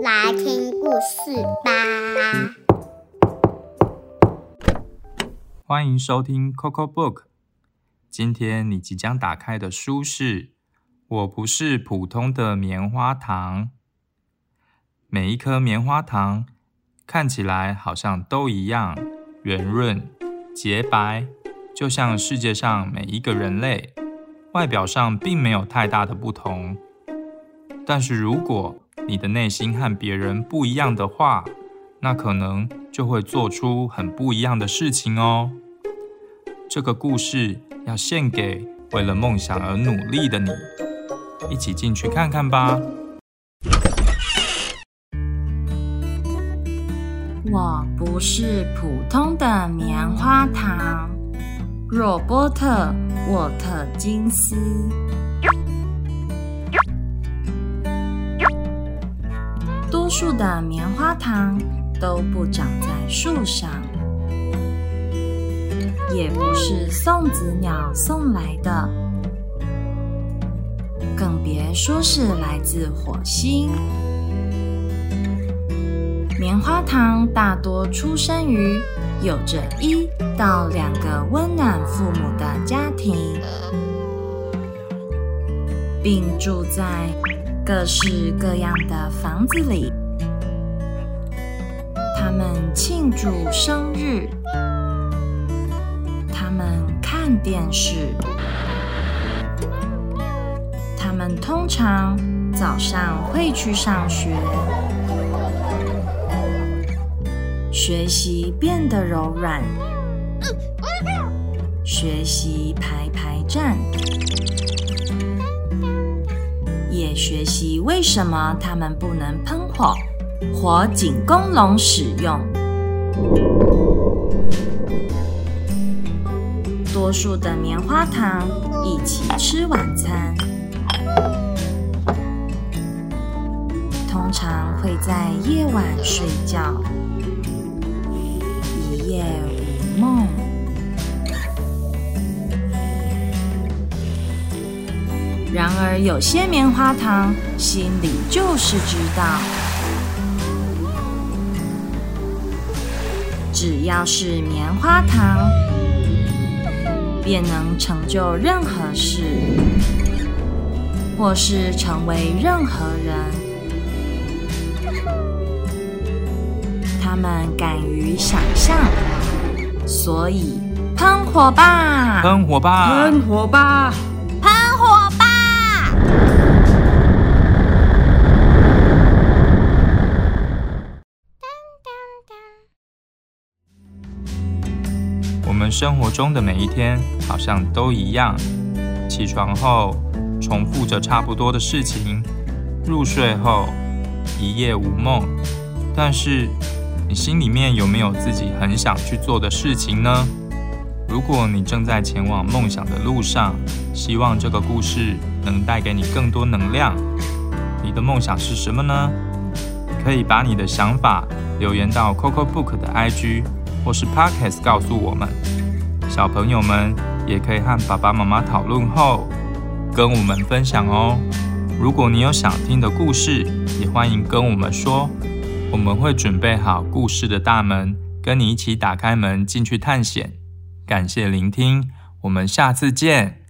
来听故事吧。欢迎收听 Coco Book。今天你即将打开的书是《我不是普通的棉花糖》，每一颗棉花糖。看起来好像都一样，圆润。洁白，就像世界上每一个人类，外表上并没有太大的不同。但是如果你的内心和别人不一样的话，那可能就会做出很不一样的事情哦。这个故事要献给为了梦想而努力的你，一起进去看看吧。我不是普通的棉花糖，罗伯特·沃特金斯。多数的棉花糖都不长在树上，也不是送子鸟送来的，更别说是来自火星。花糖大多出生于有着一到两个温暖父母的家庭，并住在各式各样的房子里。他们庆祝生日，他们看电视，他们通常早上会去上学。学习变得柔软，学习排排站，也学习为什么他们不能喷火或仅供龙使用。多数的棉花糖一起吃晚餐，通常会在夜晚睡觉。夜无梦。然而，有些棉花糖心里就是知道，只要是棉花糖，便能成就任何事，或是成为任何人。他们敢于想象，所以喷火吧！喷火吧！喷火吧！喷火吧！我们生活中的每一天好像都一样，起床后重复着差不多的事情，入睡后一夜无梦，但是。你心里面有没有自己很想去做的事情呢？如果你正在前往梦想的路上，希望这个故事能带给你更多能量。你的梦想是什么呢？可以把你的想法留言到 Coco Book 的 IG 或是 Podcast 告诉我们。小朋友们也可以和爸爸妈妈讨论后跟我们分享哦。如果你有想听的故事，也欢迎跟我们说。我们会准备好故事的大门跟你一起打开门进去探险。感谢聆听我们下次见。